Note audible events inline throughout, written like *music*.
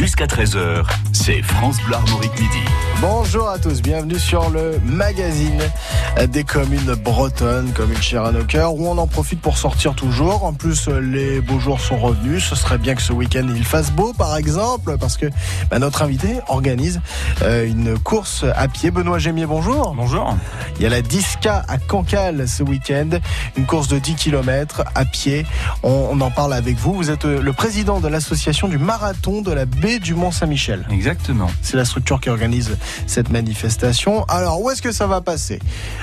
jusqu'à 13h, c'est France Bleu Armorique Midi. Bonjour à tous, bienvenue sur le magazine des communes bretonnes, communes chères à nos cœurs, où on en profite pour sortir toujours. En plus, les beaux jours sont revenus. Ce serait bien que ce week-end il fasse beau, par exemple, parce que bah, notre invité organise euh, une course à pied. Benoît Gémier, bonjour. Bonjour. Il y a la 10K à Cancale ce week-end, une course de 10 km à pied. On, on en parle avec vous. Vous êtes euh, le président de l'association du marathon de la du Mont-Saint-Michel. Exactement. C'est la structure qui organise cette manifestation. Alors, où est-ce que ça va passer?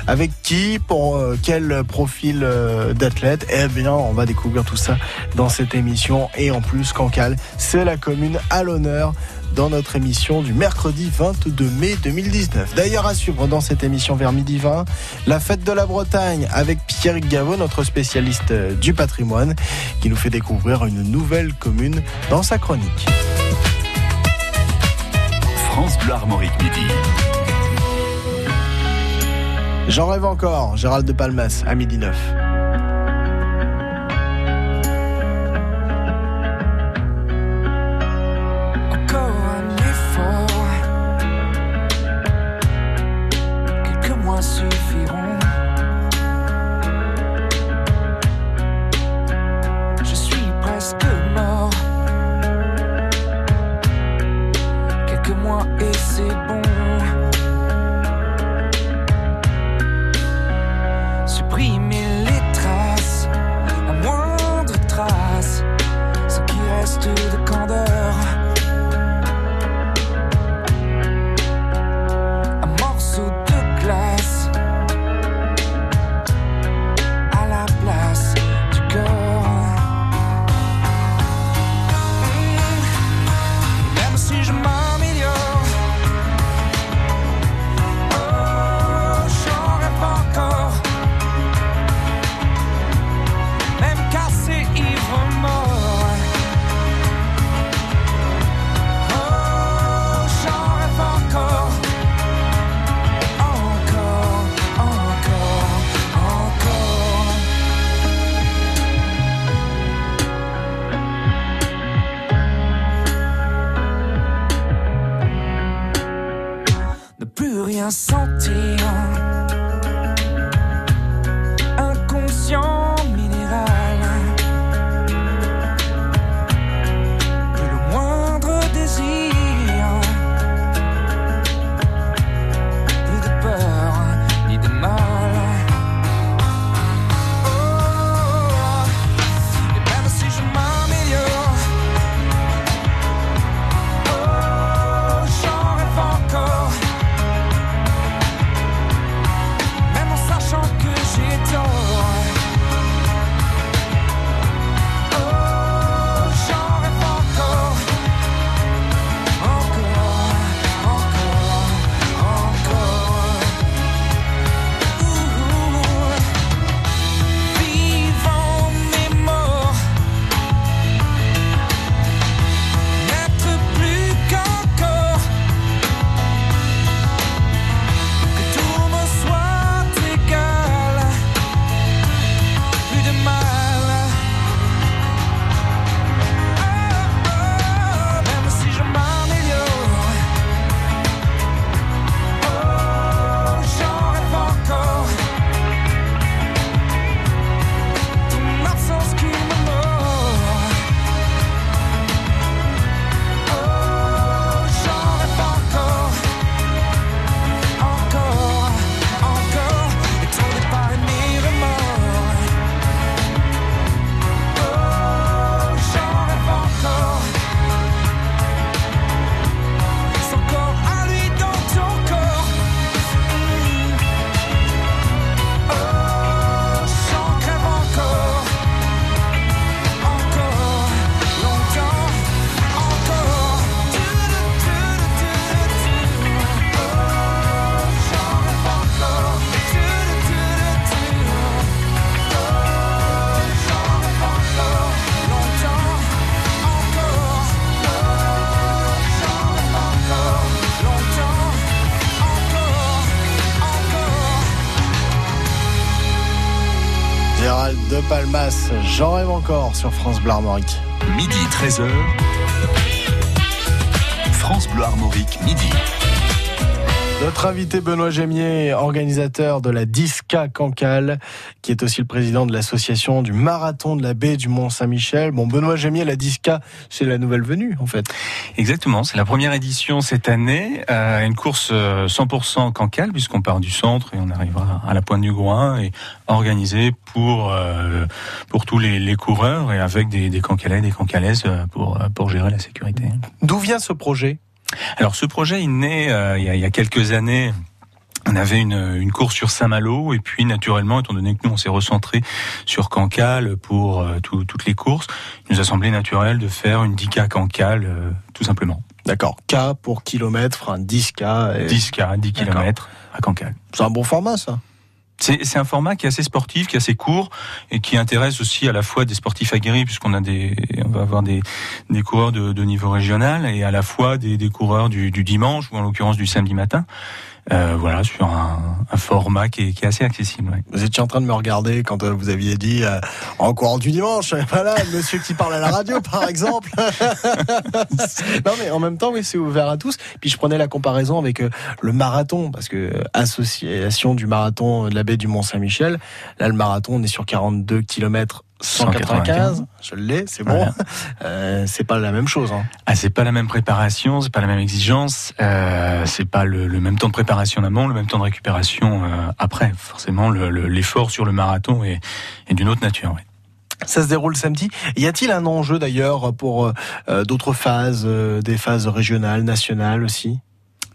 Avec qui? Pour euh, quel profil euh, d'athlète? Eh bien, on va découvrir tout ça dans cette émission. Et en plus, Cancale, c'est la commune à l'honneur dans notre émission du mercredi 22 mai 2019. D'ailleurs, à suivre dans cette émission vers midi 20, la fête de la Bretagne avec Pierre Gaveau, notre spécialiste euh, du patrimoine, qui nous fait découvrir une nouvelle commune dans sa chronique. France Bleu Armorique Midi. J'en rêve encore, Gérald de Palmas, à midi 9. Palmas, j'en rêve encore sur France Bleu Armorique. Midi 13h. France Bleu Armorique, midi. Notre invité Benoît Gémier, organisateur de la Disca Cancale, qui est aussi le président de l'association du marathon de la baie du Mont-Saint-Michel. Bon, Benoît Gémier, la Disca, c'est la nouvelle venue, en fait. Exactement, c'est la première édition cette année, euh, une course 100% Cancale, puisqu'on part du centre et on arrivera à la pointe du Groin, et organisée pour euh, pour tous les, les, coureurs et avec des, des Cancalais, des Cancalaises euh, pour pour gérer la sécurité. D'où vient ce projet? Alors ce projet est né euh, il, y a, il, y a, quelques années. On avait une, une course sur Saint-Malo et puis naturellement, étant donné que nous on s'est recentré sur Cancale pour euh, tout, toutes les courses, il nous a semblé naturel de faire une 10K Cancale euh, tout simplement. D'accord. K pour kilomètre, enfin 10K. Et... 10K, 10 km à Cancale. C'est un bon format ça c'est un format qui est assez sportif, qui est assez court et qui intéresse aussi à la fois des sportifs aguerris puisqu'on a des, on va avoir des, des coureurs de, de niveau régional et à la fois des, des coureurs du, du dimanche ou en l'occurrence du samedi matin. Euh, voilà, sur un, un format qui est, qui est, assez accessible. Ouais. Vous étiez en train de me regarder quand euh, vous aviez dit euh, en courant du dimanche, *laughs* voilà, monsieur qui parle à la radio, par exemple. *laughs* non, mais en même temps, oui, c'est ouvert à tous. Puis je prenais la comparaison avec le marathon, parce que association du marathon de la baie du Mont-Saint-Michel, là, le marathon, on est sur 42 kilomètres 195, je l'ai, c'est bon. Voilà. *laughs* Euh, c'est pas la même chose. Hein. Ah, c'est pas la même préparation, c'est pas la même exigence, euh, c'est pas le, le, même temps de préparation en amont, le même temps de récupération euh, après. Forcément, l'effort le, sur le marathon est, est d'une autre nature. Oui. Ça se déroule samedi. Y a-t-il un enjeu d'ailleurs pour d'autres phases, des phases régionales, nationales aussi?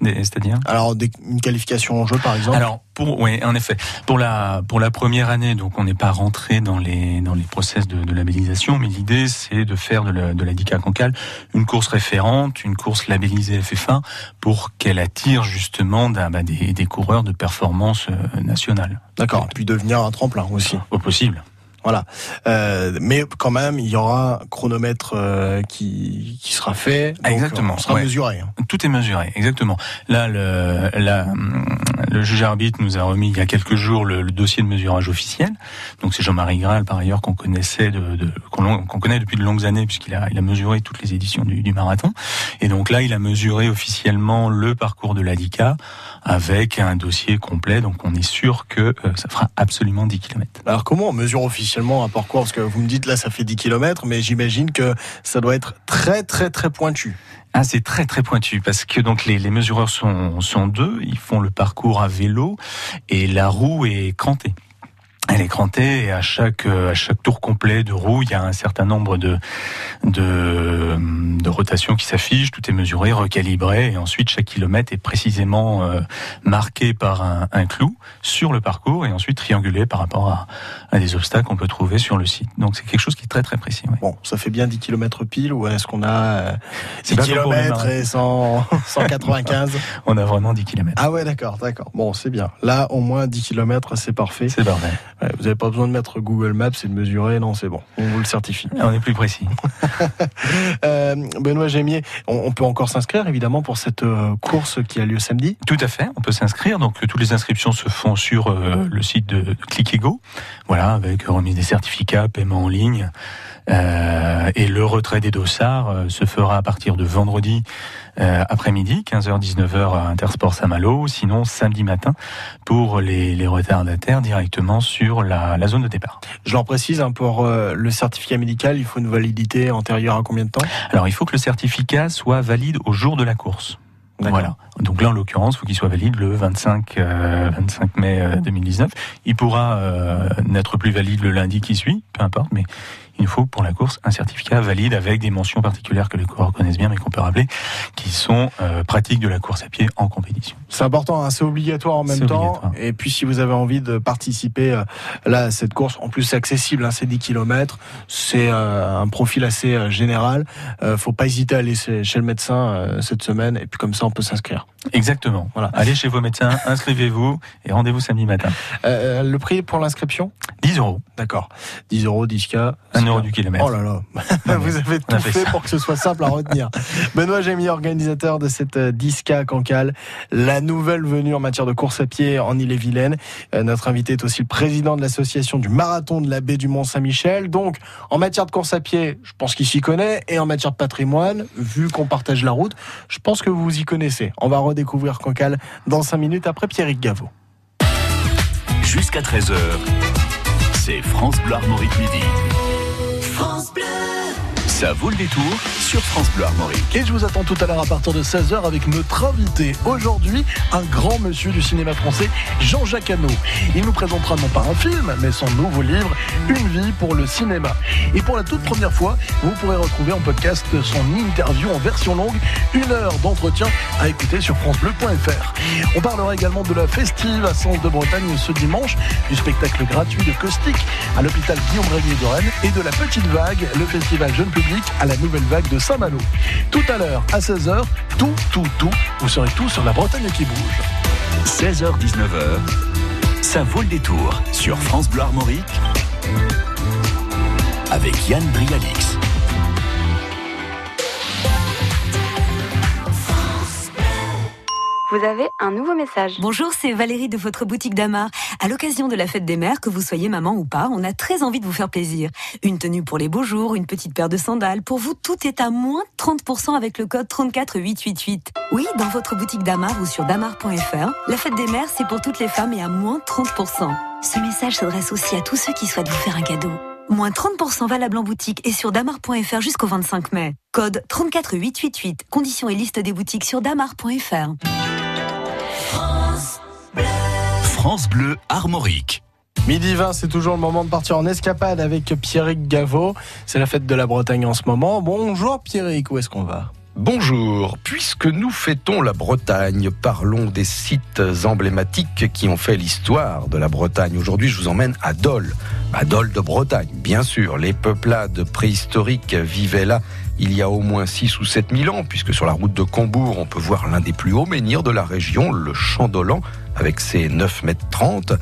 C'est-à-dire Alors des, une qualification en jeu par exemple. Alors pour oui en effet pour la pour la première année donc on n'est pas rentré dans les dans les process de, de labellisation mais l'idée c'est de faire de la, de la DICA Cancale une course référente une course labellisée FF1 pour qu'elle attire justement bah, des, des coureurs de performance euh, nationale. D'accord. Puis devenir un tremplin aussi. Au possible. Voilà. Euh, mais quand même, il y aura un chronomètre euh, qui, qui sera fait. Donc exactement. On sera ouais. mesuré. Hein. Tout est mesuré, exactement. Là, le, la, le juge arbitre nous a remis il y a quelques jours le, le dossier de mesurage officiel. Donc c'est Jean-Marie Graal, par ailleurs, qu'on connaissait, de, de qu'on qu connaît depuis de longues années, puisqu'il a, il a mesuré toutes les éditions du, du, marathon. Et donc là, il a mesuré officiellement le parcours de l'ADICA avec un dossier complet. Donc on est sûr que euh, ça fera absolument 10 km. Alors comment on mesure officiellement un parcours Parce que vous me dites là, ça fait 10 km, mais j'imagine que ça doit être très très très pointu. Ah, c'est très très pointu parce que donc les, les mesureurs sont, sont deux, ils font le parcours à vélo et la roue est crantée elle est crantée et à chaque à chaque tour complet de roue, il y a un certain nombre de de, de rotations qui s'affichent. Tout est mesuré, recalibré et ensuite chaque kilomètre est précisément euh, marqué par un, un, clou sur le parcours et ensuite triangulé par rapport à, à des obstacles qu'on peut trouver sur le site. Donc c'est quelque chose qui est très très précis. Bon, ça fait bien 10 km pile ou est-ce qu'on a euh, 10 km et 100, 195 *laughs* *laughs* On a vraiment 10 km. Ah ouais, d'accord, d'accord. Bon, c'est bien. Là, au moins 10 km, c'est parfait. C'est parfait. Ouais, vous n'avez pas besoin de mettre Google Maps et de mesurer, non, c'est bon, on vous le certifie. On est plus précis. *laughs* euh, Benoît Gémier, on, on, peut encore s'inscrire évidemment pour cette euh, course qui a lieu samedi? Tout à fait, on peut s'inscrire. Donc toutes les inscriptions se font sur euh, le site de, de Click Go, voilà, avec remise des certificats, paiement en ligne. Euh, et le retrait des dossards euh, se fera à partir de vendredi euh, après-midi, 15h-19h à Intersport Saint-Malo, sinon samedi matin pour les, les retardataires directement sur la, la, zone de départ. Je l'en précise, hein, pour le certificat médical, il faut une validité antérieure à combien de temps? Alors il faut que le certificat soit valide au jour de la course. Voilà. Donc là, en l'occurrence, il faut qu'il soit valide le 25, euh, 25 mai euh, 2019. Il pourra euh, n'être plus valide le lundi qui suit, peu importe, mais il faut pour la course un certificat valide avec des mentions particulières que les coureurs connaissent bien mais qu'on peut rappeler, qui sont euh, pratiques de la course à pied en compétition. C'est important, hein, c'est obligatoire en même temps. Et puis si vous avez envie de participer euh, là à cette course, en plus c'est accessible, hein, c'est 10 km, c'est euh, un profil assez général. faut pas hésiter à aller chez le médecin cette semaine et puis comme ça on peut s'inscrire. Exactement. Voilà. Allez chez vos médecins, *laughs* inscrivez-vous et rendez-vous samedi matin. le prix pour l'inscription? 10 euros. D'accord. 10 euros, 10K. Un Un euro du kilomètre. Oh là là, *laughs* vous avez tout fait pour que ce soit simple à retenir. *laughs* Benoît Gémy, organisateur de cette euh, 10K à Cancale, la nouvelle venue en matière de course à pied en Ille-et-Vilaine. Euh, Notre invité est aussi le président de l'association du marathon de la baie du Mont-Saint-Michel. Donc, en matière de course à pied, je pense qu'il s'y connaît. Et en matière de patrimoine, vu qu'on partage la route, je pense que vous y connaissez. On va redécouvrir Cancale dans 5 minutes après Pierrick Gaveau. Jusqu'à 13h, c'est France Bleu Armorique Midi. Ça vaut le détour sur France Bleu Armorique. Et je vous attends tout à l'heure à partir de 16h avec notre invité. Aujourd'hui, un grand monsieur du cinéma français, Jean-Jacques Hano. Il nous présentera non pas un film, mais son nouveau livre, Une vie pour le cinéma. Et pour la toute première fois, vous pourrez retrouver en podcast son interview en version longue, une heure d'entretien à écouter sur francebleu.fr. On parlera également de la festive à Sens de Bretagne ce dimanche, du spectacle gratuit de Caustique à l'hôpital Guillaume Régnier de Rennes et de la Petite Vague, le festival jeune public à la Nouvelle Vague de Saint-Malo. Tout à l'heure, à 16h, tout, tout, tout, vous serez tout sur la Bretagne qui bouge. 16h-19h, ça vaut le détour sur France Bleu Armorique avec Yann Brialix. Vous avez un nouveau message. Bonjour, c'est Valérie de votre boutique d'Amar. À l'occasion de la fête des mères, que vous soyez maman ou pas, on a très envie de vous faire plaisir. Une tenue pour les beaux jours, une petite paire de sandales. Pour vous, tout est à moins 30% avec le code 34888. Oui, dans votre boutique d'Amar ou sur damar.fr, la fête des mères, c'est pour toutes les femmes et à moins 30%. Ce message s'adresse aussi à tous ceux qui souhaitent vous faire un cadeau. Moins 30% valable en boutique et sur damar.fr jusqu'au 25 mai. Code 34888. Conditions et liste des boutiques sur damar.fr. France Bleu Armorique. Midi 20, c'est toujours le moment de partir en escapade avec Pierrick Gaveau. C'est la fête de la Bretagne en ce moment. Bonjour Pierrick, où est-ce qu'on va? Bonjour, puisque nous fêtons la Bretagne, parlons des sites emblématiques qui ont fait l'histoire de la Bretagne. Aujourd'hui, je vous emmène à Dole, à Dole de Bretagne, bien sûr. Les peuplades préhistoriques vivaient là il y a au moins 6 ou 7 000 ans, puisque sur la route de Combourg, on peut voir l'un des plus hauts menhirs de la région, le Champ d'Olan, avec ses 9 mètres 30.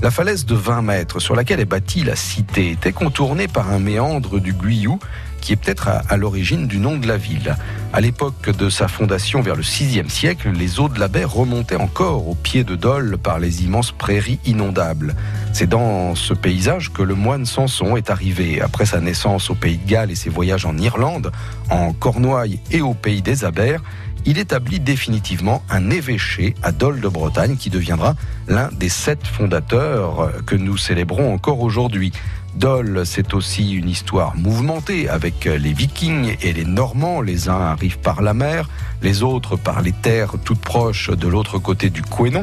La falaise de 20 mètres sur laquelle est bâtie la cité était contournée par un méandre du Guyou qui est peut-être à, l'origine du nom de la ville. À l'époque de sa fondation vers le VIe siècle, les eaux de la baie remontaient encore au pied de Dole par les immenses prairies inondables. C'est dans ce paysage que le moine Samson est arrivé après sa naissance au pays de Galles et ses voyages en Irlande, en Cornouailles et au pays des Abers il établit définitivement un évêché à Dole de Bretagne qui deviendra l'un des sept fondateurs que nous célébrons encore aujourd'hui. Dole, c'est aussi une histoire mouvementée avec les Vikings et les Normands. Les uns arrivent par la mer, les autres par les terres toutes proches de l'autre côté du Quénon.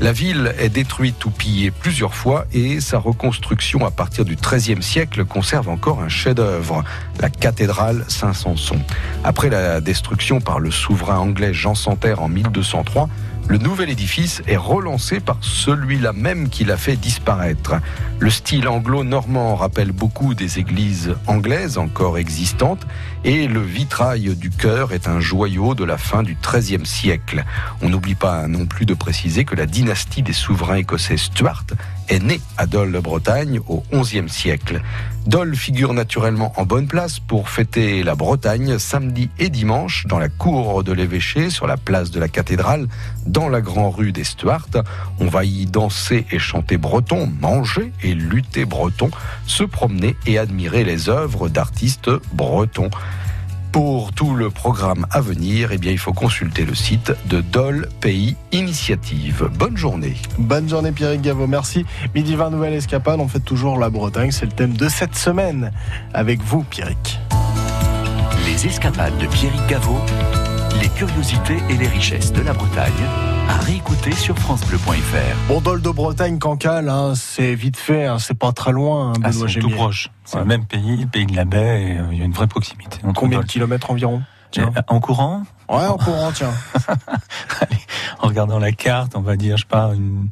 La ville est détruite ou pillée plusieurs fois et sa reconstruction à partir du XIIIe siècle conserve encore un chef-d'œuvre, la cathédrale Saint-Sanson. Après la destruction par le souverain anglais Jean Santerre en 1203, le nouvel édifice est relancé par celui-là même qui l'a fait disparaître. Le style anglo-normand rappelle beaucoup des églises anglaises encore existantes et le vitrail du chœur est un joyau de la fin du XIIIe siècle. On n'oublie pas non plus de préciser que la dynastie des souverains écossais Stuart est née à Dole Bretagne au XIe siècle. Dole figure naturellement en bonne place pour fêter la Bretagne samedi et dimanche dans la cour de l'évêché sur la place de la cathédrale dans la grande rue des Stuarts. On va y danser et chanter breton, manger et lutter breton, se promener et admirer les œuvres d'artistes bretons. Pour tout le programme à venir, eh bien, il faut consulter le site de Dole Pays Initiative. Bonne journée. Bonne journée Pierrick Gaveau, merci. Midi 20, nouvelle escapade, on fait toujours la Bretagne, c'est le thème de cette semaine. Avec vous Pierrick. Les escapades de Pierrick Gaveau, les curiosités et les richesses de la Bretagne, à réécouter sur francebleu.fr. De Bretagne, Cancale, hein, c'est vite fait, hein, c'est pas très loin, hein, Ah, c'est tout proche. C'est Ouais. le même pays, le pays de la baie, euh, il y a une vraie proximité. entre Combien de kilomètres environ? Tiens. Euh, En courant, Ouais, en courant, tiens. *laughs* en regardant la carte, on va dire, je sais pas, une...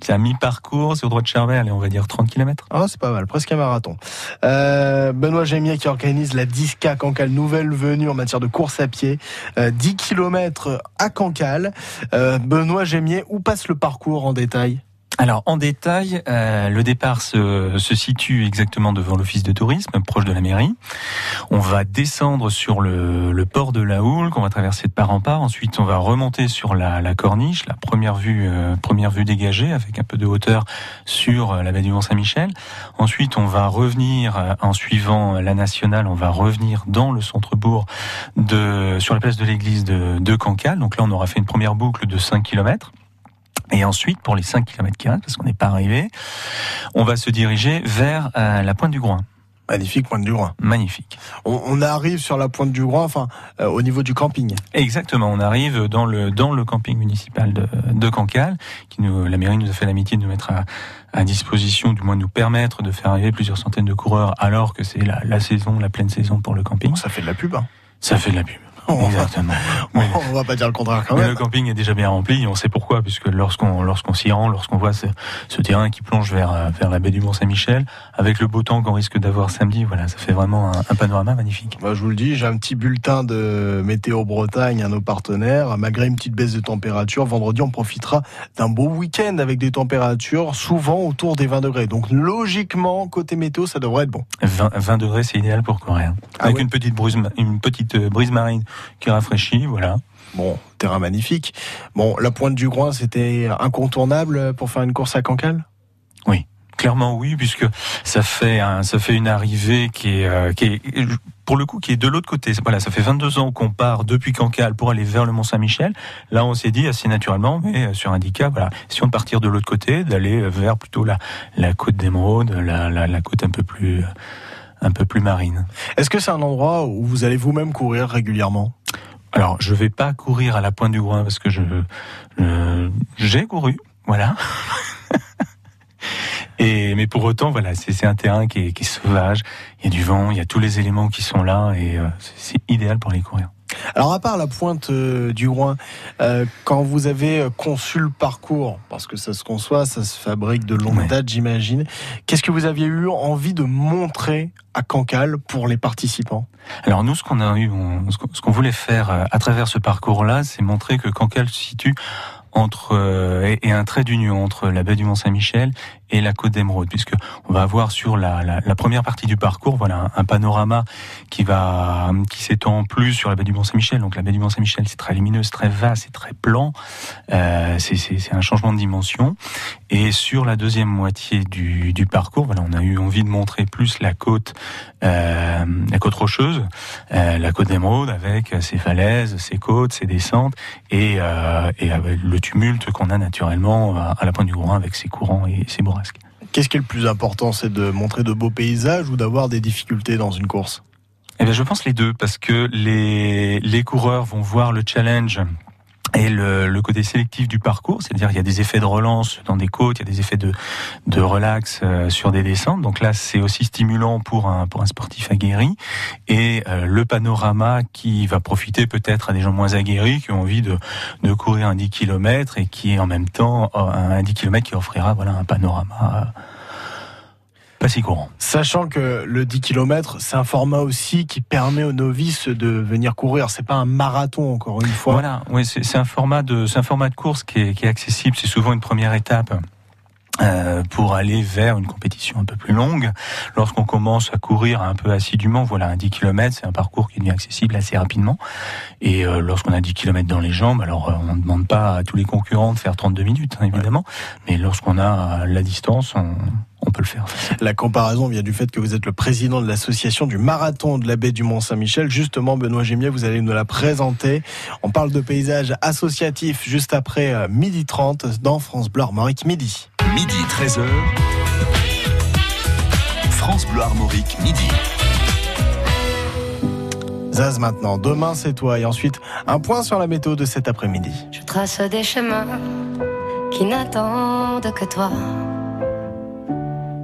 c'est un mi-parcours sur droit de Charvet, allez, on va dire 30 km. Ah, c'est pas mal, presque un marathon. Euh, Benoît Gémier qui organise la 10K Cancale, nouvelle venue en matière de course à pied. Euh, 10 km à Cancale. Euh, Benoît Gémier, où passe le parcours en détail? Alors en détail, euh, le départ se, se, situe exactement devant l'office de tourisme, proche de la mairie. On va descendre sur le, le port de la Houle, qu'on va traverser de part en part. Ensuite, on va remonter sur la, la corniche, la première vue, euh, première vue dégagée, avec un peu de hauteur sur euh, la baie du Mont-Saint-Michel. Ensuite, on va revenir euh, en suivant la nationale, on va revenir dans le centre-bourg de sur la place de l'église de, de Cancale. Donc là, on aura fait une première boucle de 5 kilomètres. Et ensuite, pour les 5 km parce qu'on n'est pas arrivé, on va se diriger vers euh, la pointe du Groin. Magnifique pointe du Groin. Magnifique. On, on, arrive sur la pointe du Groin, enfin euh, au niveau du camping. Exactement, on arrive dans le dans le camping municipal de, de Cancale, qui nous, la mairie nous a fait l'amitié de nous mettre à, à, disposition, du moins de nous permettre de faire arriver plusieurs centaines de coureurs, alors que c'est la, la, saison, la pleine saison pour le camping. Bon, ça fait de la pub. Hein. Ça fait de la pub. Exactement. On, on va pas dire le contraire quand même. Le camping est déjà bien rempli, on sait pourquoi, puisque lorsqu'on lorsqu'on s'y rend, lorsqu'on voit ce, ce, terrain qui plonge vers vers la baie du Mont-Saint-Michel, avec le beau temps qu'on risque d'avoir samedi, voilà, ça fait vraiment un, un panorama magnifique. Moi, je vous le dis, j'ai un petit bulletin de météo Bretagne à nos partenaires. Malgré une petite baisse de température, vendredi, on profitera d'un beau week-end avec des températures souvent autour des 20 degrés. Donc logiquement, côté météo, ça devrait être bon. 20, 20 degrés, c'est idéal pour courir. Ah avec ouais. une petite brise, une petite euh, brise marine qui rafraîchit, voilà. Bon, terrain magnifique. Bon, la pointe du Groin, c'était incontournable pour faire une course à Cancale? Oui, clairement oui, puisque ça fait un, ça fait une arrivée qui est, euh, qui est pour le coup qui est de l'autre côté. Voilà, ça fait 22 ans qu'on part depuis Cancale pour aller vers le Mont Saint-Michel. Là, on s'est dit assez naturellement, mais sur Indica, voilà, si on partir de l'autre côté, d'aller vers plutôt la, la côte d'Émeraude, la, la, la côte un peu plus un peu plus marine. Est-ce que c'est un endroit où vous allez vous-même courir régulièrement? Alors, je vais pas courir à la pointe du Groin parce que je j'ai couru, voilà. *laughs* Et mais pour autant, voilà, c'est un terrain qui est, qui est, sauvage. Il y a du vent, il y a tous les éléments qui sont là et euh, c'est idéal pour les courir. Alors à part la pointe euh, du Groin, euh, quand vous avez conçu le parcours, parce que ça se conçoit, ça se fabrique de longue ouais. date, j'imagine, qu'est-ce que vous aviez eu envie de montrer à Cancale pour les participants? Alors nous, ce qu'on a eu, on, ce qu'on voulait faire euh, à travers ce parcours-là, c'est montrer que Cancale se situe entre euh, et, un trait d'union entre la baie du Mont Saint-Michel et la côte d'Émeraude, puisque on va avoir sur la, première partie du parcours, voilà, un, panorama qui va qui s'étend plus sur la baie du Mont Saint-Michel. Donc la baie du Mont Saint-Michel, c'est très lumineux, c'est très vaste, c'est très plan. Euh, c'est un changement de dimension. Et sur la deuxième moitié du, parcours, voilà, on a eu envie de montrer plus la côte, euh, la côte rocheuse, euh, la côte d'Émeraude avec ses falaises, ses côtes, ses descentes et, le tumulte qu'on a naturellement à la pointe du Groin avec ses courants et ses bourrasques. Qu'est-ce qui est le plus important C'est de montrer de beaux paysages ou d'avoir des difficultés dans une course? Eh bien, je pense les deux, parce que les, les coureurs vont voir le challenge et le, le, côté sélectif du parcours, c'est-à-dire il y a des effets de relance dans des côtes, il y a des effets de, de relax euh, sur des descentes. Donc là, c'est aussi stimulant pour un, pour un sportif aguerri. Et euh, le panorama qui va profiter peut-être à des gens moins aguerris qui ont envie de, de courir un 10 km et qui est en même temps euh, un 10 km qui offrira voilà un panorama pas si courant. Sachant que le 10 km, c'est un format aussi qui permet aux novices de venir courir. C'est pas un marathon, encore une fois. Voilà, oui, c'est un format de, c'est un format de course qui est, qui est accessible. C'est souvent une première étape. Euh, pour aller vers une compétition un peu plus longue. Lorsqu'on commence à courir un peu assidûment, voilà, un 10 km, c'est un parcours qui devient accessible assez rapidement. Et euh, lorsqu'on a 10 km dans les jambes, alors euh, on ne demande pas à tous les concurrents de faire 32 minutes, hein, évidemment, ouais. mais lorsqu'on a la distance, on, on peut le faire. La comparaison vient du fait que vous êtes le président de l'association du marathon de la baie du Mont-Saint-Michel. Justement, Benoît Gémier, vous allez nous la présenter. On parle de paysage associatif juste après midi 30 dans France Bleu Armorique midi. Midi 13h. France Bleu Armorique midi. Zaz maintenant, demain c'est toi et ensuite un point sur la météo de cet après-midi. Je trace des chemins qui n'attendent que toi.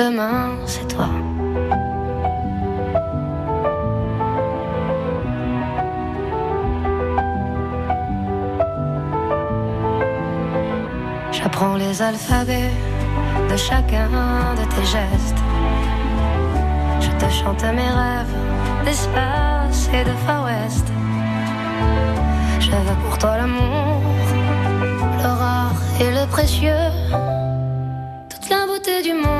Demain, c'est toi. J'apprends les alphabets de chacun de tes gestes. Je te chante mes rêves d'espace et de Far West. Je veux pour toi l'amour, le rare et le précieux. Toute la beauté du monde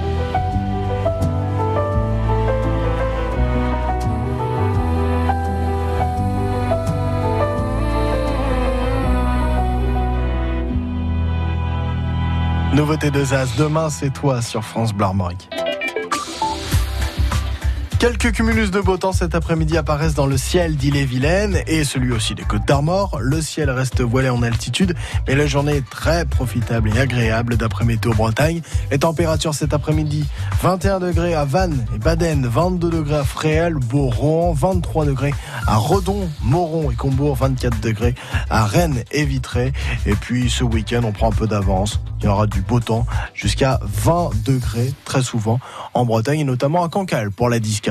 Nouveauté de Zaz, demain c'est toi sur France Armorique. Quelques cumulus de beau temps cet après-midi apparaissent dans le ciel d'Ille-et-Vilaine et celui aussi des Côtes d'Armor. Le ciel reste voilé en altitude, mais la journée est très profitable et agréable d'après Météo Bretagne. Les températures cet après-midi, 21 degrés à Vannes et Baden, 22 degrés à Fréhel, Beauron, 23 degrés à Redon, Moron et Combourg, 24 degrés à Rennes et Vitré. Et puis ce week-end, on prend un peu d'avance. Il y aura du beau temps jusqu'à 20 degrés très souvent en Bretagne et notamment à Cancale pour la Disca.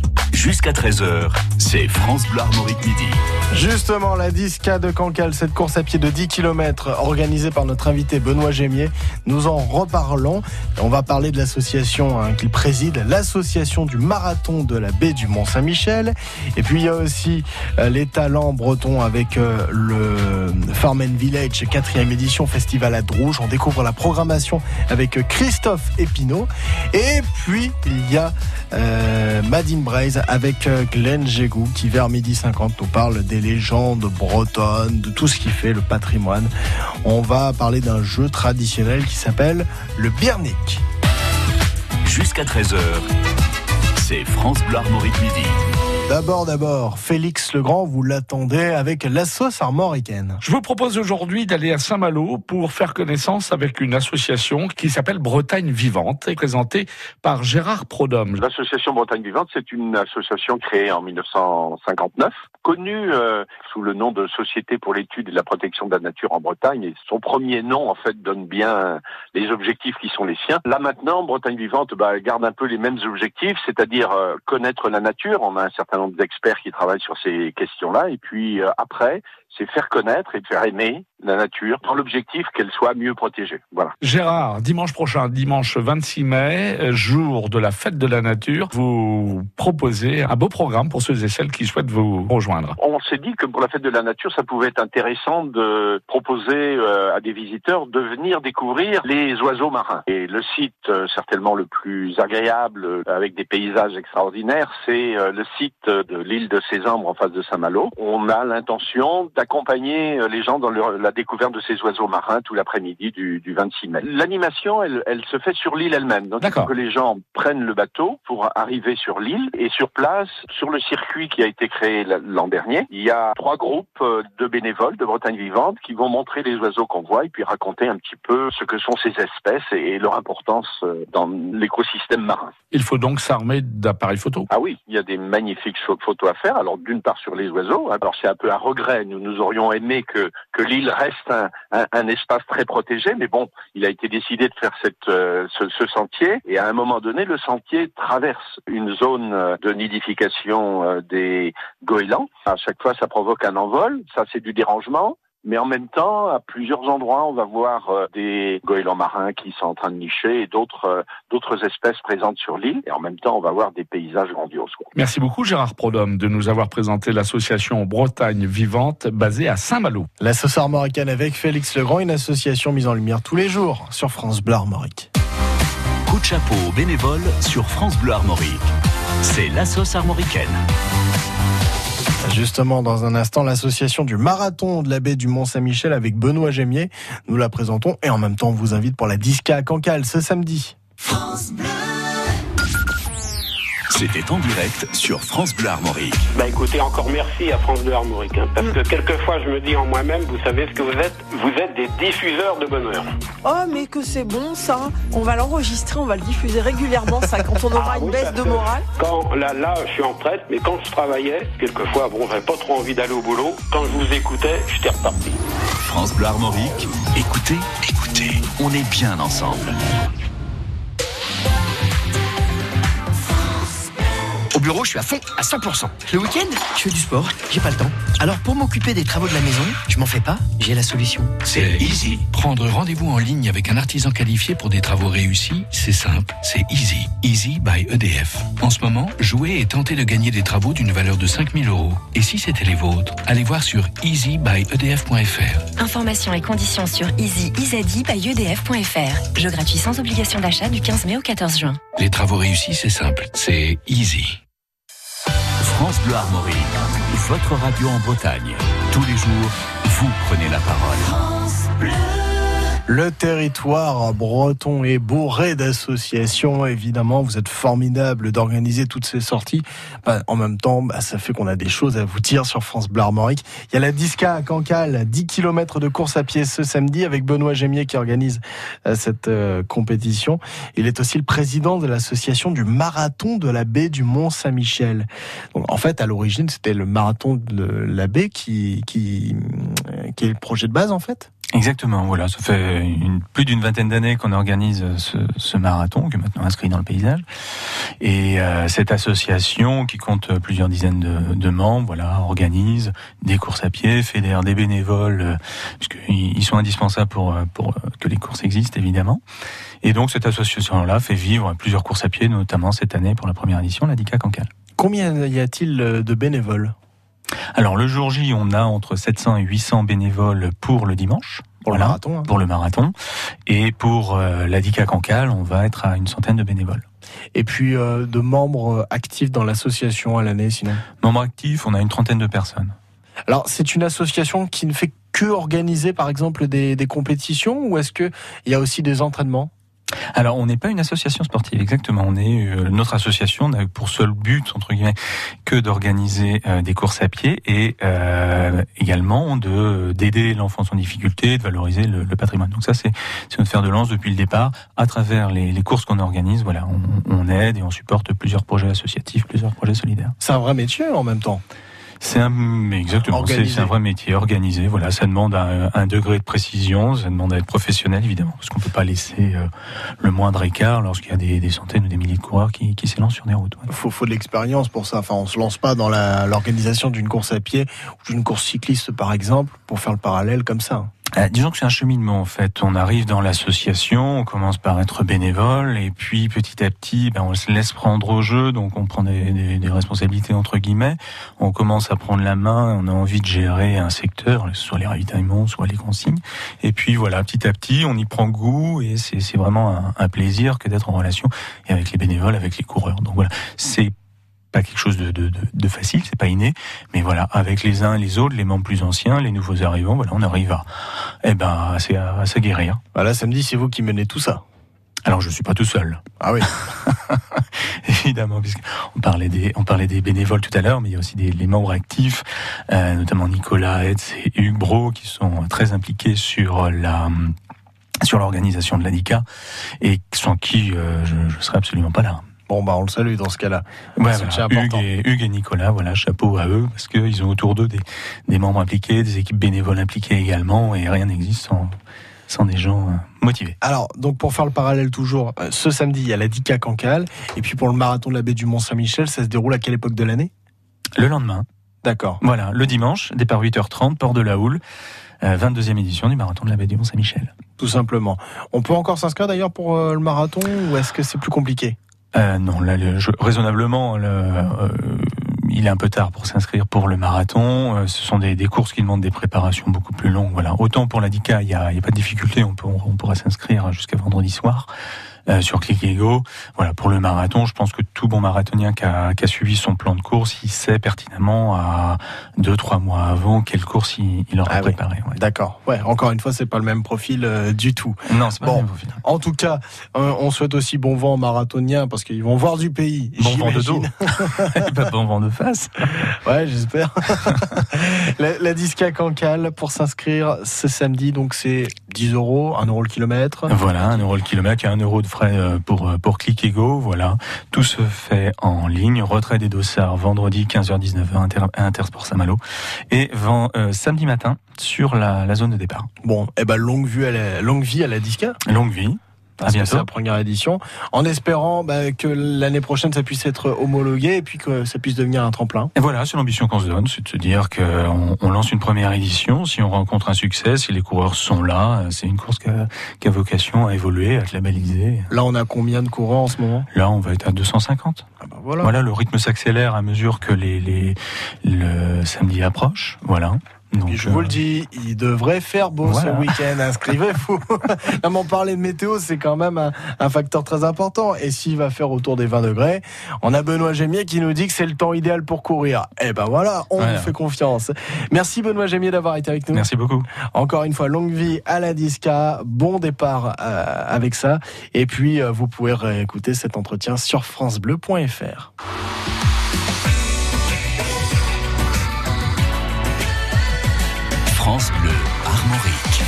jusqu'à 13h, c'est France Bleu Armorique midi. Justement, la Disca de Cancale, cette course à pied de 10 km organisée par notre invité Benoît Gémier, nous en reparlons. On va parler de l'association hein, qu'il préside, l'association du marathon de la baie du Mont-Saint-Michel. Et puis il y a aussi euh, les talents bretons avec euh, le Farm and Village, quatrième édition Festival à Drouge. On découvre la programmation avec Christophe Epineau. Et puis il y a euh, Madine Braise avec euh, Glenn Gégou qui vers midi 50 nous parle des légendes bretonnes, de tout ce qui fait le patrimoine. On va parler d'un jeu traditionnel qui s'appelle le Birnik. Jusqu'à 13h, c'est France Bleu Armorique midi. D'abord, d'abord, Félix Legrand, vous l'attendez avec la sauce armoricaine. Je vous propose aujourd'hui d'aller à Saint-Malo pour faire connaissance avec une association qui s'appelle Bretagne Vivante et présentée par Gérard Prodhomme. L'association Bretagne Vivante, c'est une association créée en 1959, connue euh, sous le nom de Société pour l'étude et la protection de la nature en Bretagne. Et son premier nom, en fait, donne bien les objectifs qui sont les siens. Là maintenant, Bretagne Vivante bah, garde un peu les mêmes objectifs, c'est-à-dire euh, connaître la nature. On a un certain nombre d'experts qui travaillent sur ces questions-là. Et puis euh, après, c'est faire connaître et faire aimer la nature dans l'objectif qu'elle soit mieux protégée. Voilà. Gérard, dimanche prochain, dimanche 26 mai, euh, jour de la fête de la nature, vous proposez un beau programme pour ceux et celles qui souhaitent vous rejoindre. On s'est dit que pour la fête de la nature, ça pouvait être intéressant de proposer euh, à des visiteurs de venir découvrir les oiseaux marins. Et le site euh, certainement le plus agréable, avec des paysages extraordinaires, c'est le site de l'île de Sésambre en face de Saint-Malo. On a l'intention d'accompagner euh, les gens dans leur- la découverte de ces oiseaux marins tout l'après-midi du, du 26 mai. L'animation, elle, elle se fait sur l'île elle-même. Donc il faut que les gens prennent le bateau pour arriver sur l'île et sur place, sur le circuit qui a été créé l'an dernier, il y a trois groupes euh, de bénévoles de Bretagne Vivante qui vont montrer les oiseaux qu'on voit et puis raconter un petit peu ce que sont ces espèces et, leur importance euh, dans l'écosystème marin. Il faut donc s'armer d'appareils photo. Ah oui, il y a des magnifiques photos à faire. Alors d'une part sur les oiseaux, alors c'est un peu un regret. Nous nous nous aurions aimé que, l'île reste un, espace très protégé, mais bon, il a été décidé de faire euh, ce, ce sentier. Et à un moment donné, le sentier traverse une zone euh, de nidification euh, des goélands. À chaque fois, ça provoque un envol. Ça, c'est du dérangement. Mais en même temps, à plusieurs endroits, on va voir euh, des goélands marins qui sont en train de nicher et d'autres euh, d'autres espèces présentes sur l'île. Et en même temps, on va voir des paysages grandioses. quoi. Merci beaucoup Gérard Prodhomme de nous avoir présenté l'association Bretagne Vivante basée à Saint-Malo. La sauce armoricaine avec Félix Legrand, une association mise en lumière tous les jours sur France Bleu Armorique. Coup de chapeau aux bénévoles sur France Bleu Armorique. C'est la sauce armoricaine. Justement, dans un instant, l'association du marathon de la baie du Mont-Saint-Michel avec Benoît Gémier. Nous la présentons et en même temps, on vous invite pour la Disca à Cancale ce samedi. C'était en direct sur France Bleu Armorique. Bah écoutez, encore merci à France Bleu Armorique, hein, parce que quelquefois je me dis en moi-même, vous savez ce que vous êtes? Vous êtes des diffuseurs de bonheur. Oh, mais que c'est bon ça On va l'enregistrer, on va le diffuser régulièrement, ça, quand on aura Ah une oui, baisse de morale. Quand là, là, je suis en retraite, mais quand je travaillais, quelquefois, bon, j'avais pas trop envie d'aller au boulot. Quand je vous écoutais, j'étais reparti. France Bleu Armorique. Écoutez, écoutez, on est bien ensemble. Bureau, je suis à fond, à 100%. Le week-end, je fais du sport, j'ai pas le temps. Alors pour m'occuper des travaux de la maison, je m'en fais pas, j'ai la solution. C'est easy. Prendre rendez-vous en ligne avec un artisan qualifié pour des travaux réussis, c'est simple, c'est easy. Easy by EDF. En ce moment, jouez et tentez de gagner des travaux d'une valeur de 5000 euros. Et si c'était les vôtres, allez voir sur easybyedf.fr. Informations et conditions sur easy-by-edf.fr. Jeu gratuit sans obligation d'achat du 15 mai au 14 juin. Les travaux réussis, c'est simple, c'est easy. France Bleu Armorique, votre radio en Bretagne. Tous les jours, vous prenez la parole. Le territoire breton est bourré d'associations. Évidemment, vous êtes formidable d'organiser toutes ces sorties. Bah, en même temps, bah, ça fait qu'on a des choses à vous dire sur France Bleu Armorique. Il y a la Disca à Cancale, 10 km de course à pied ce samedi avec Benoît Gémier qui organise euh, cette euh, compétition. Il est aussi le président de l'association du marathon de la baie du Mont-Saint-Michel. En fait, à l'origine, c'était le marathon de la baie qui, qui, euh, qui est le projet de base, en fait. Exactement, voilà. Ça fait une, plus d'une vingtaine d'années qu'on organise ce, ce, marathon, qui est maintenant inscrit dans le paysage. Et euh, cette association, qui compte plusieurs dizaines de, de, membres, voilà, organise des courses à pied, fédère des bénévoles, euh, puisqu'ils ils sont indispensables pour, pour que les courses existent, évidemment. Et donc cette association-là fait vivre plusieurs courses à pied, notamment cette année pour la première édition, la DICA Cancale. Combien y a-t-il de bénévoles? Alors le jour J, on a entre 700 et 800 bénévoles pour le dimanche. Pour voilà, le marathon. Hein. Pour le marathon. Et pour euh, la DICA Cancale, on va être à une centaine de bénévoles. Et puis euh, de membres actifs dans l'association à l'année, sinon? Membres actifs, on a une trentaine de personnes. Alors c'est une association qui ne fait que organiser par exemple des, des compétitions ou est-ce qu'il y a aussi des entraînements? Alors, on n'est pas une association sportive, exactement. On est euh, notre association n'a pour seul but entre guillemets que d'organiser euh, des courses à pied et euh, également de d'aider l'enfance en difficulté, de valoriser le, le patrimoine. Donc ça, c'est c'est notre fer de lance depuis le départ. À travers les, les courses qu'on organise, voilà, on, on aide et on supporte plusieurs projets associatifs, plusieurs projets solidaires. C'est un vrai métier en même temps. C'est un, exactement, c'est un vrai métier organisé. Voilà, ça demande un, un, degré de précision, ça demande à être professionnel évidemment, parce qu'on peut pas laisser euh, le moindre écart lorsqu'il y a des, des, centaines ou des milliers de coureurs qui, qui s'élancent sur des routes. Il ouais. faut, faut de l'expérience pour ça. Enfin, on se lance pas dans l'organisation d'une course à pied ou d'une course cycliste par exemple pour faire le parallèle comme ça. Euh, disons que c'est un cheminement en fait. On arrive dans l'association, on commence par être bénévole et puis petit à petit, ben, on se laisse prendre au jeu, donc on prend des, des, des, responsabilités entre guillemets. On commence à prendre la main, on a envie de gérer un secteur, soit les ravitaillements, soit les consignes. Et puis voilà, petit à petit, on y prend goût et c'est vraiment un, un plaisir que d'être en relation et avec les bénévoles, avec les coureurs. Donc voilà, c'est pas quelque chose de, de, de, de facile, c'est pas inné, mais voilà, avec les uns et les autres, les membres plus anciens, les nouveaux arrivants, voilà, on arrive à, eh ben, à, à, à s'aguerrir. Voilà, samedi, c'est vous qui menez tout ça? Alors je suis pas tout seul. Ah oui. *laughs* Évidemment, puisqu'on parlait des, on parlait des bénévoles tout à l'heure, mais il y a aussi des les membres actifs, euh, notamment Nicolas Hetz et Hugues Bro, qui sont très impliqués sur la sur l'organisation de l'ADICA et sans qui euh, je, je serais absolument pas là. Bon, bah, on le salue dans ce cas-là. Ouais, voilà. Hugues, et, Hugues et Nicolas, voilà, chapeau à eux, parce qu'ils ont autour d'eux des, des membres impliqués, des équipes bénévoles impliquées également, et rien n'existe sans, sans des gens euh, motivés. Alors, donc pour faire le parallèle toujours, euh, ce samedi, il y a la DICA Cancale. Et puis pour le marathon de la baie du Mont-Saint-Michel, ça se déroule à quelle époque de l'année? Le lendemain, D'accord. voilà, le dimanche, départ 8h30, port de la Houle, euh, 22e édition du marathon de la baie du Mont-Saint-Michel. Tout simplement. On peut encore s'inscrire d'ailleurs pour euh, le marathon ou est-ce que c'est plus compliqué? Euh, non, là, le- raisonnablement, le, euh, il est un peu tard pour s'inscrire pour le marathon. Euh, ce sont des, des courses qui demandent des préparations beaucoup plus longues. Voilà. Autant pour la DICA, il n'y a, a pas de difficulté, on, peut, on pourra s'inscrire jusqu'à vendredi soir. Euh, sur Click et Go. Voilà, pour le marathon, je pense que tout bon marathonien qui a, qui a suivi son plan de course, il sait pertinemment à deux, trois mois avant quelle course il, il aura Ah oui. préparé. ouais. D'accord. Ouais, encore une fois, c'est pas le même profil euh, du tout. Non, c'est pas Bon. le même profil. En tout cas, euh, on souhaite aussi bon vent aux marathoniens parce qu'ils vont voir du pays. Bon vent de dos. Et *laughs* *laughs* pas bon vent de face. Ouais, j'espère. *laughs* la, la Disca Cancale pour s'inscrire ce samedi, donc c'est 10 euros, 1 euro le kilomètre. Voilà, 1 euro le kilomètre, a 1 euro de frais euh, pour, euh, pour Click et Go, voilà. Tout se fait en ligne. Retrait des dossards vendredi 15h-19h Inter, à Intersport Saint-Malo. Et vend, euh, samedi matin sur la, la zone de départ. Bon, eh ben longue vue à la, longue vie à la Disca. Longue vie. Parce que c'est la première édition. En espérant bah, que l'année prochaine ça puisse être homologué et puis que ça puisse devenir un tremplin. Et voilà, c'est l'ambition qu'on se donne, c'est de se dire qu'on on lance une première édition. Si on rencontre un succès, si les coureurs sont là, c'est une course qui a, qui a vocation à évoluer, à être labellisée. Là, on a combien de coureurs en ce moment? Là, on va être à 250. Ah bah voilà. Voilà, le rythme s'accélère à mesure que les, les, le samedi approche. Voilà. Donc, Puis je euh, vous le dis, il devrait faire beau Voilà. ce week-end. Inscrivez-vous. *laughs* non, mais on parlait de météo, c'est quand même un, un facteur très important. Et s'il va faire autour des 20 degrés, on a Benoît Gémier qui nous dit que c'est le temps idéal pour courir. Eh ben voilà, on Voilà. vous fait confiance. Merci Benoît Gémier d'avoir été avec nous. Merci beaucoup. Encore une fois, longue vie à la Disca. Bon départ euh, avec ça. Et puis, euh, vous pouvez réécouter cet entretien sur FranceBleu.fr. France Bleu, Armorique.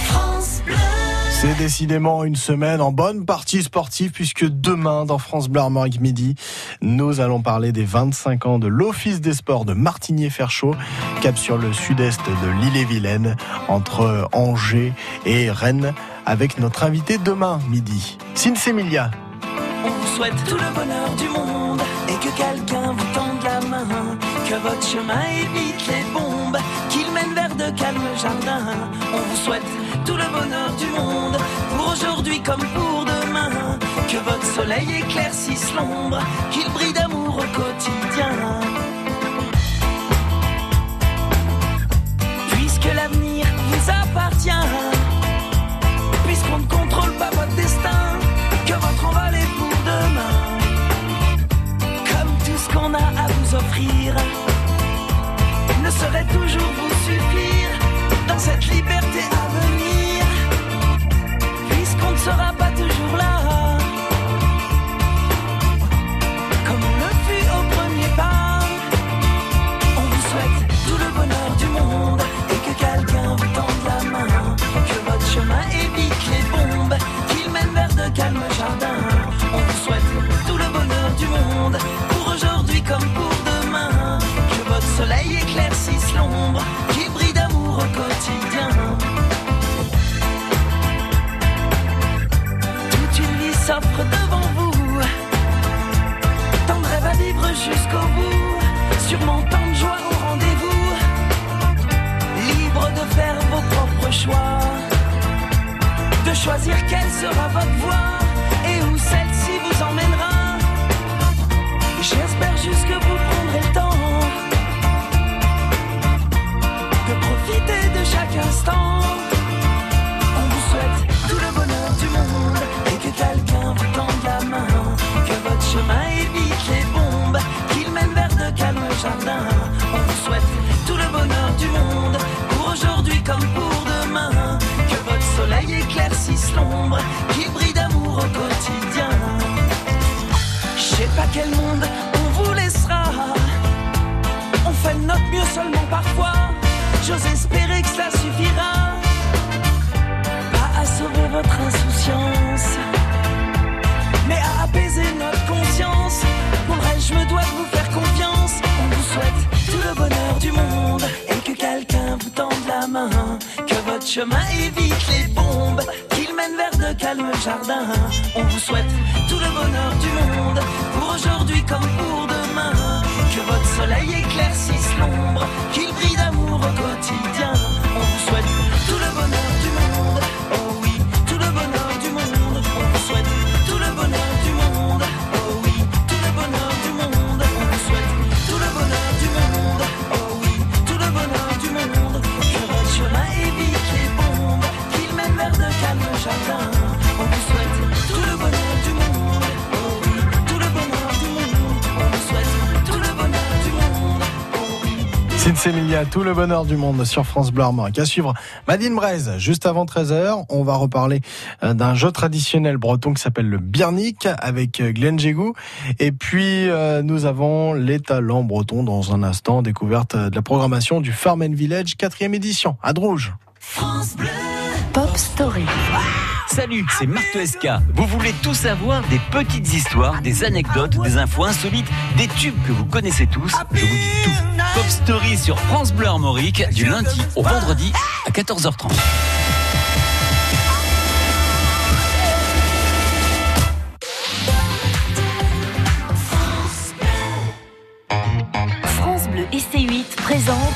C'est décidément une semaine en bonne partie sportive puisque demain dans France Bleu Armorique Midi, nous allons parler des 25 ans de l'Office des sports de Martigny-Ferchaud, cap sur le sud-est de l'île-et-Vilaine, entre Angers et Rennes, avec notre invité demain midi, Emilia. On vous souhaite tout le bonheur du monde et que quelqu'un vous tende la main, que votre chemin évite les de calmes jardins. On vous souhaite tout le bonheur du monde pour aujourd'hui comme pour demain, que votre soleil éclaircisse l'ombre, qu'il brille d'amour au quotidien. Devant vous, tant de rêves à vivre jusqu'au bout, sûrement tant de joie au rendez-vous, libre de faire vos propres choix, de choisir quelle sera votre voie. Et où celle-ci vous emmènera. qui brille d'amour au quotidien. Je sais pas quel monde on vous laissera. On fait notre mieux seulement parfois. J'ose espérer que cela suffira. Pas à sauver votre insouciance, mais à apaiser notre conscience. Pour le reste, je me dois de vous faire confiance. On vous souhaite tout le bonheur du monde et que quelqu'un vous tende la main. Que votre chemin évite les bombes vers de calmes jardins. On vous souhaite tout le bonheur du monde pour aujourd'hui comme pour demain. Que votre soleil éclaircisse l'ombre, qu'il brille d'amour au quotidien. On vous souhaite tout le bonheur Sinsemilia, tout le bonheur du monde sur France Bleu Armorique. À suivre Madine Braise, juste avant 13h, on va reparler euh, d'un jeu traditionnel breton qui s'appelle le Birnik avec euh, Glenn Jégou. Et puis, euh, nous avons les talents bretons dans un instant, découverte de la programmation du Farm and Village 4 édition à Drouge. Pop Story. Salut, c'est Marc SK. Vous voulez tout savoir des petites histoires, des anecdotes, des infos insolites, des tubes que vous connaissez tous Je vous dis tout. Pop Story sur France Bleu Armorique du lundi au vendredi à 14h30. France Bleu et C8 présente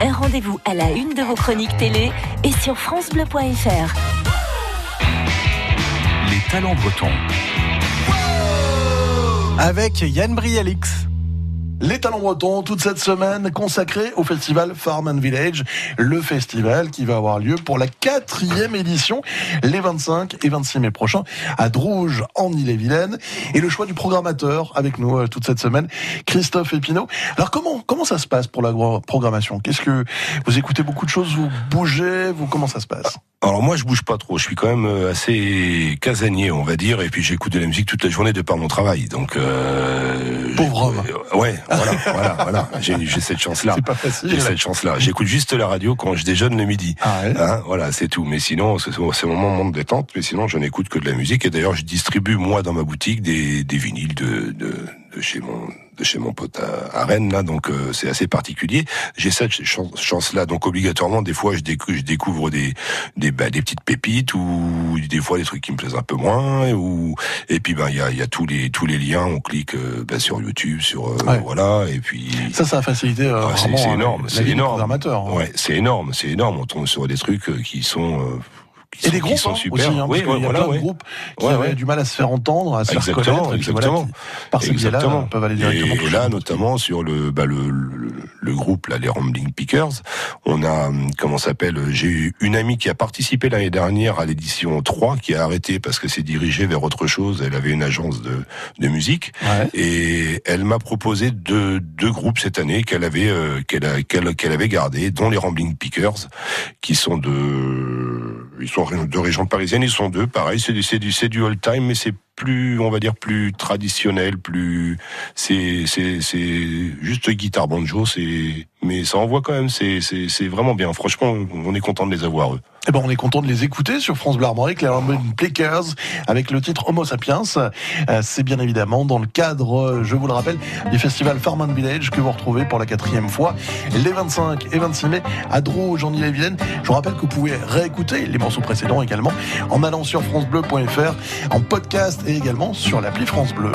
Un rendez-vous à la une de vos chroniques télé et sur francebleu.fr. Les talents bretons. Avec Yann Brialix. Les talents bretons, toute cette semaine consacrée au festival Farm and Village, le festival qui va avoir lieu pour la quatrième édition les 25 et 26 mai prochains à Drouge en Ille-et-Vilaine. Et le choix du programmateur avec nous euh, toute cette semaine, Christophe Epinot. Alors comment comment ça se passe pour la programmation? Qu'est-ce que vous écoutez beaucoup de choses, vous bougez, vous comment ça se passe? Alors moi je bouge pas trop, je suis quand même euh, assez casanier on va dire et puis j'écoute de la musique toute la journée de par mon travail donc euh, pauvre homme. ouais voilà voilà voilà. J'ai j'ai cette chance là C'est pas facile. j'ai cette chance là j'écoute juste la radio quand je déjeune le midi. Hein, voilà c'est tout. Mais sinon c'est c'est mon moment de détente mais sinon je n'écoute que de la musique. Et d'ailleurs je distribue moi dans ma boutique des, des vinyles de, de de chez mon de chez mon pote à, à Rennes là donc euh, c'est assez particulier. J'ai cette chance là donc obligatoirement des fois je découvre, je découvre des des bah, des petites pépites ou des fois des trucs qui me plaisent un peu moins ou et puis ben il y a il y a tous les tous les liens. On clique euh, bah, sur YouTube sur euh, voilà et puis Ça, ça a facilité euh, ah, c'est euh, énorme c'est énorme. hein. ouais c'est énorme c'est énorme. On tombe sur des trucs qui sont euh, Et des qui groupes sont hein, super aussi, hein, oui qu'il y a voilà, plein ouais. de groupes qui Ouais, avaient ouais. du mal à se faire entendre, à se faire Exactement, et voilà, exactement. qui, par ces biais-là, peuvent aller directement. Et, toucher là, notamment sur le, bah, le, le, le groupe, là, les Rambling Pickers, on a, hum, comment s'appelle, j'ai eu une amie qui a participé l'année dernière à l'édition 3, qui a arrêté parce que s'est dirigée vers autre chose. Elle avait une agence de, de musique. Et elle m'a proposé deux, deux groupes cette année qu'elle avait, euh, qu'elle qu'elle avait gardé, dont les Rambling Pickers, qui sont de, ils sont de région parisienne, ils sont deux, pareil, c'est du, du, du old time, mais c'est plus, on va dire, plus traditionnel, plus, c'est, c'est juste guitare banjo, c'est, mais ça envoie quand même, c'est, vraiment bien. Franchement, on est content de les avoir, eux. Eh ben, on est content de les écouter sur France Bleu Armorique, les Rambling Players, avec le titre Homo Sapiens. Euh, C'est bien évidemment dans le cadre, je vous le rappelle, du festival Farm and Village que vous retrouvez pour la quatrième fois les 25 et 26 mai à Drouge en Ille-et-Vilaine. Je vous rappelle que vous pouvez réécouter les morceaux précédents également en allant sur francebleu.fr, en podcast et également sur l'appli France Bleu.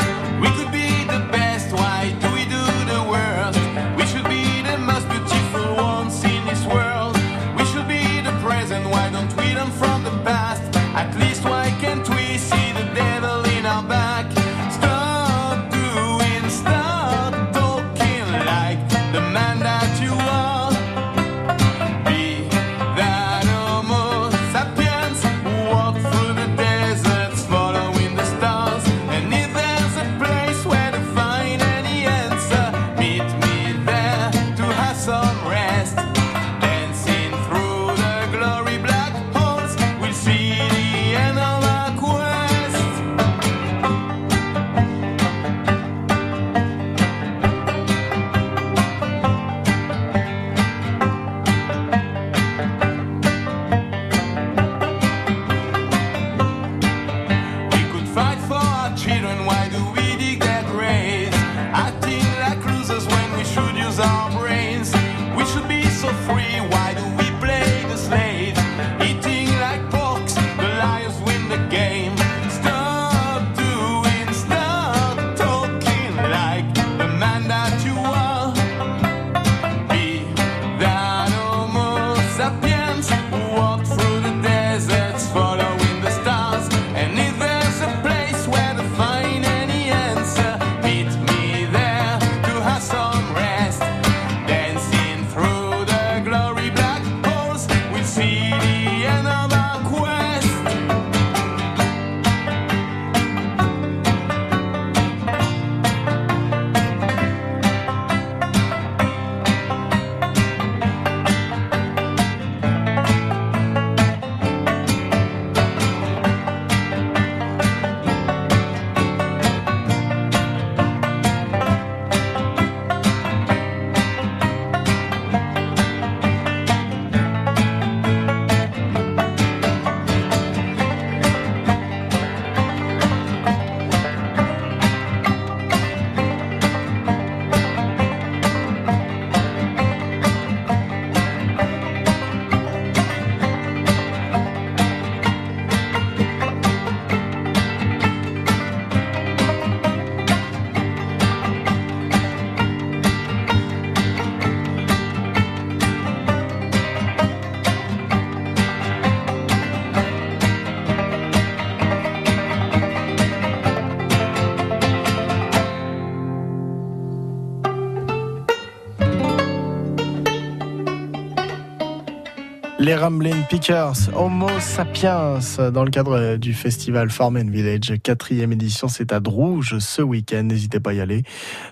Les Ramblin' Pickers, Homo Sapiens, dans le cadre du festival Farm and Village, quatrième édition, c'est à Drouge ce week-end, n'hésitez pas à y aller.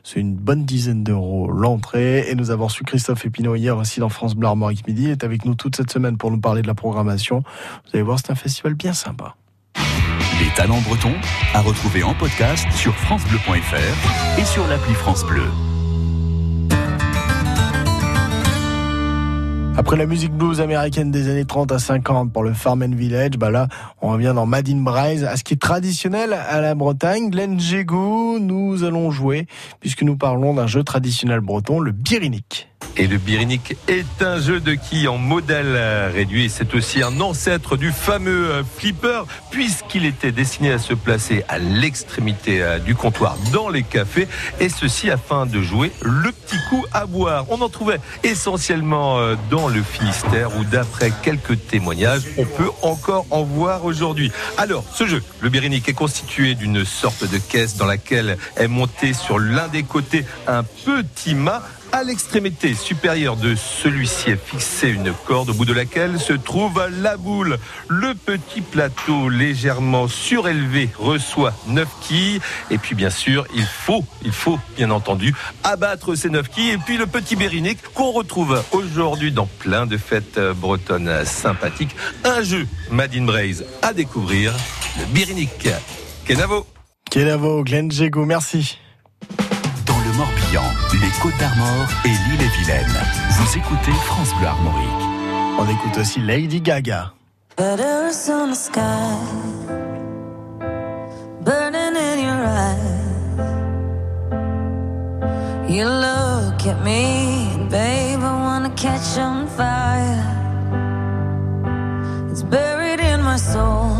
C'est une bonne dizaine d'euros l'entrée. Et nous avons reçu Christophe Epineau hier aussi dans France Bleu Armorique Midi. Il est avec nous toute cette semaine pour nous parler de la programmation. Vous allez voir, c'est un festival bien sympa. Les talents bretons à retrouver en podcast sur FranceBleu.fr et sur l'appli France Bleu. Après la musique blues américaine des années 30 à 50 pour le Farm and Village, bah là, on revient dans Madine Braise, à ce qui est traditionnel à la Bretagne. Glenn nous allons jouer, puisque nous parlons d'un jeu traditionnel breton, le birinique. Et le birinique est un jeu de qui en modèle réduit. C'est aussi un ancêtre du fameux euh, flipper, puisqu'il était destiné à se placer à l'extrémité euh, du comptoir dans les cafés, et ceci afin de jouer le petit coup à boire. On en trouvait essentiellement euh, dans le Finistère, où d'après quelques témoignages, on peut encore en voir aujourd'hui. Alors, ce jeu, le birinique, est constitué d'une sorte de caisse dans laquelle est monté sur l'un des côtés un petit mât à l'extrémité supérieure de celui-ci est fixée une corde au bout de laquelle se trouve la boule. Le petit plateau légèrement surélevé reçoit 9 quilles. Et puis bien sûr, il faut, il faut bien entendu abattre ces 9 quilles. Et puis le petit bérinique qu'on retrouve aujourd'hui dans plein de fêtes bretonnes sympathiques. Un jeu Madine Braise à découvrir, le bérinique. Kenavo. Kenavo, Glenn Jégou, merci. Côtes d'Armor et l'île-et-Vilaine. Vous écoutez France Bleu Armorique. On écoute aussi Lady Gaga. Butters on the sky, burning in your eyes. You look at me, babe, I wanna catch on fire. It's buried in my soul,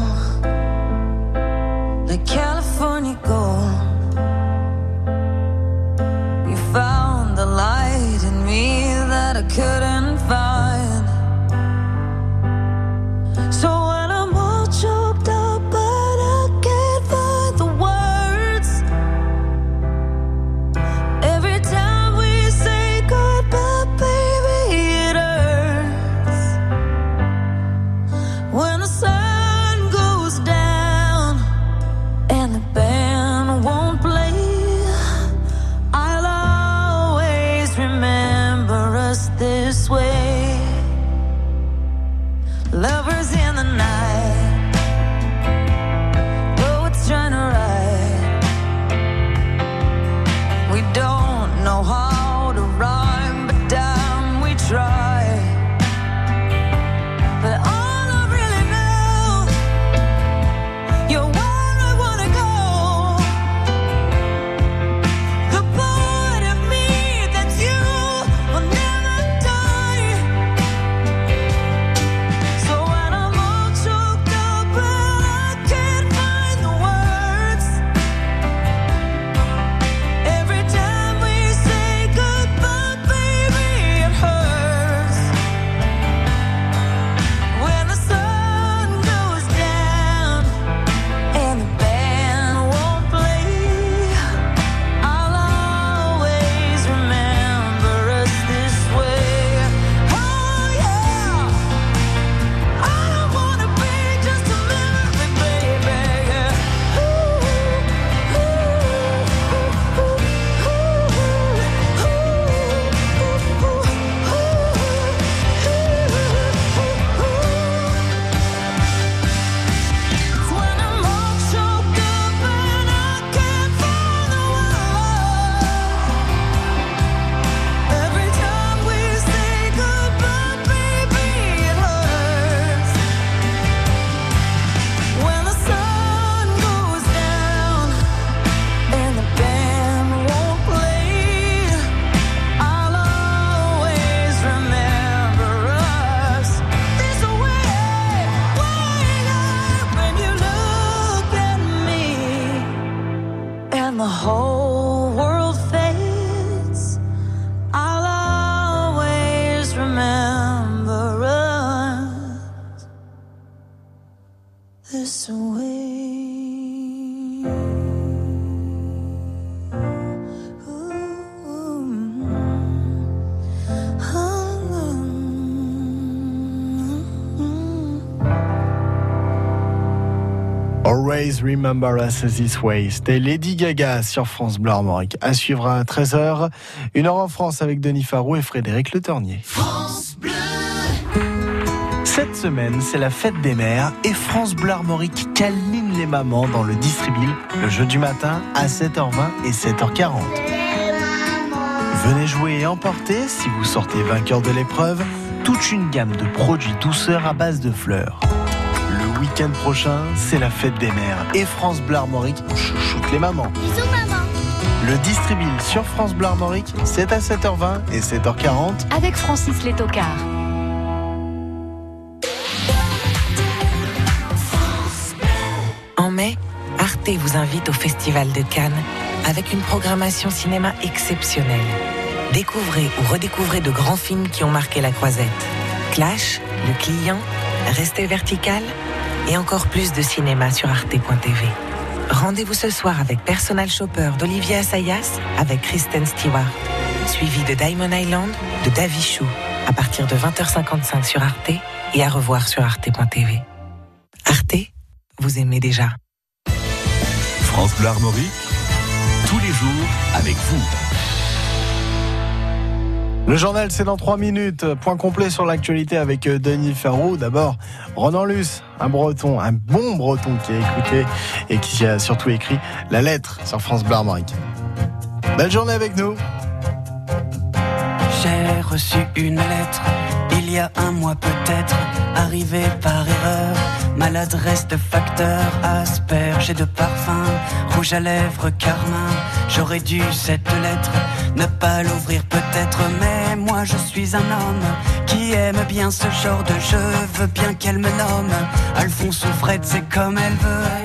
that I couldn't Remember Us This Way. C'était Lady Gaga sur France Bleu Armorique. À suivre à 13h. Une heure en France avec Denis Farou et Frédéric Le Tornier. France Bleu. Cette semaine, c'est la fête des mères et France Bleu Armorique câline les mamans dans le Distribil le jeu du matin à 7h20 et 7h40. Venez jouer et emporter, si vous sortez vainqueur de l'épreuve, toute une gamme de produits douceurs à base de fleurs. Le week-end prochain, c'est la fête des mères et France Bleu Armorique chouchoute les mamans. Bisous maman. Le Distribil sur France Bleu Armorique, c'est à 7h20 et 7h40. Avec Francis Létocard. En mai, Arte vous invite au Festival de Cannes avec une programmation cinéma exceptionnelle. Découvrez ou redécouvrez de grands films qui ont marqué la croisette. Clash, Le Client, Restez vertical et encore plus de cinéma sur arte.tv. Rendez-vous ce soir avec Personal Shopper d'Olivier Assayas avec Kristen Stewart, suivi de Diamond Island de Davy Chou à partir de 20h55 sur Arte et à revoir sur arte.tv. Arte, vous aimez déjà. France Bleu Armorique, tous les jours avec vous. Le journal, c'est dans 3 minutes. Point complet sur l'actualité avec euh, Denis Ferraud. D'abord, Ronan Luce, un breton, un bon breton qui a écouté et qui a surtout écrit la lettre sur France Bleu. Belle journée avec nous. J'ai reçu une lettre y a un mois peut-être, arrivée par erreur. Maladresse de facteur, asperge et de parfum, rouge à lèvres, carmin. J'aurais dû cette lettre ne pas l'ouvrir peut-être, mais moi je suis un homme qui aime bien ce genre de jeu. Veux bien qu'elle me nomme Alphonse ou Fred, c'est comme elle veut.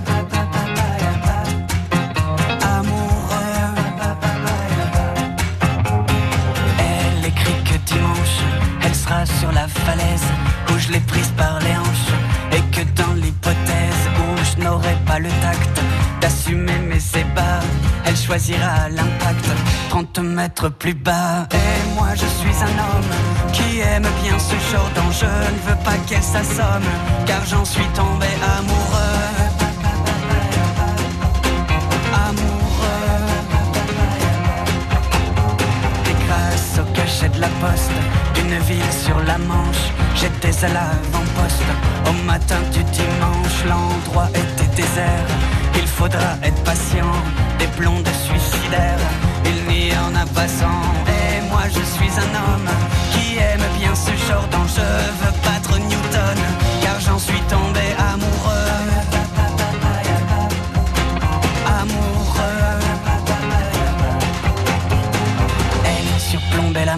Sur la falaise où je l'ai prise par les hanches. Et que dans l'hypothèse où je n'aurai pas le tact d'assumer mes ébats, elle choisira l'impact 30 mètres plus bas. Et moi je suis un homme qui aime bien ce genre d'enjeu. Ne veux pas qu'elle s'assomme, car j'en suis tombé amoureux. Et grâce au cachet de la poste d'une ville sur la Manche, j'étais à l'avant-poste. Au matin du dimanche, l'endroit était désert. Il faudra être patient, des blondes suicidaires. Il n'y en a pas cent. Et moi je suis un homme qui aime bien ce genre d'enjeu. Veux battre Newton, car j'en suis tombé amoureux. Amoureux. Elle surplombait la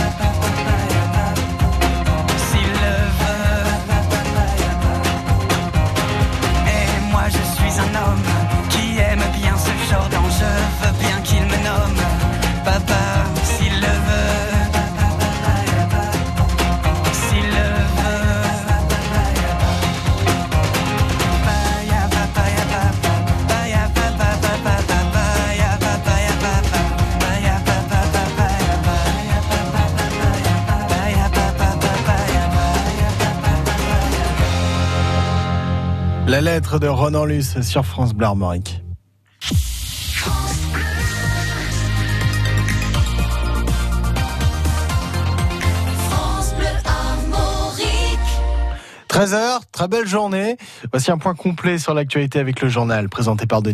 Lettre de Ronan Luce sur. France Bleu Armorique. 13h, très belle journée. Voici un point complet sur l'actualité avec le journal présenté par Denis.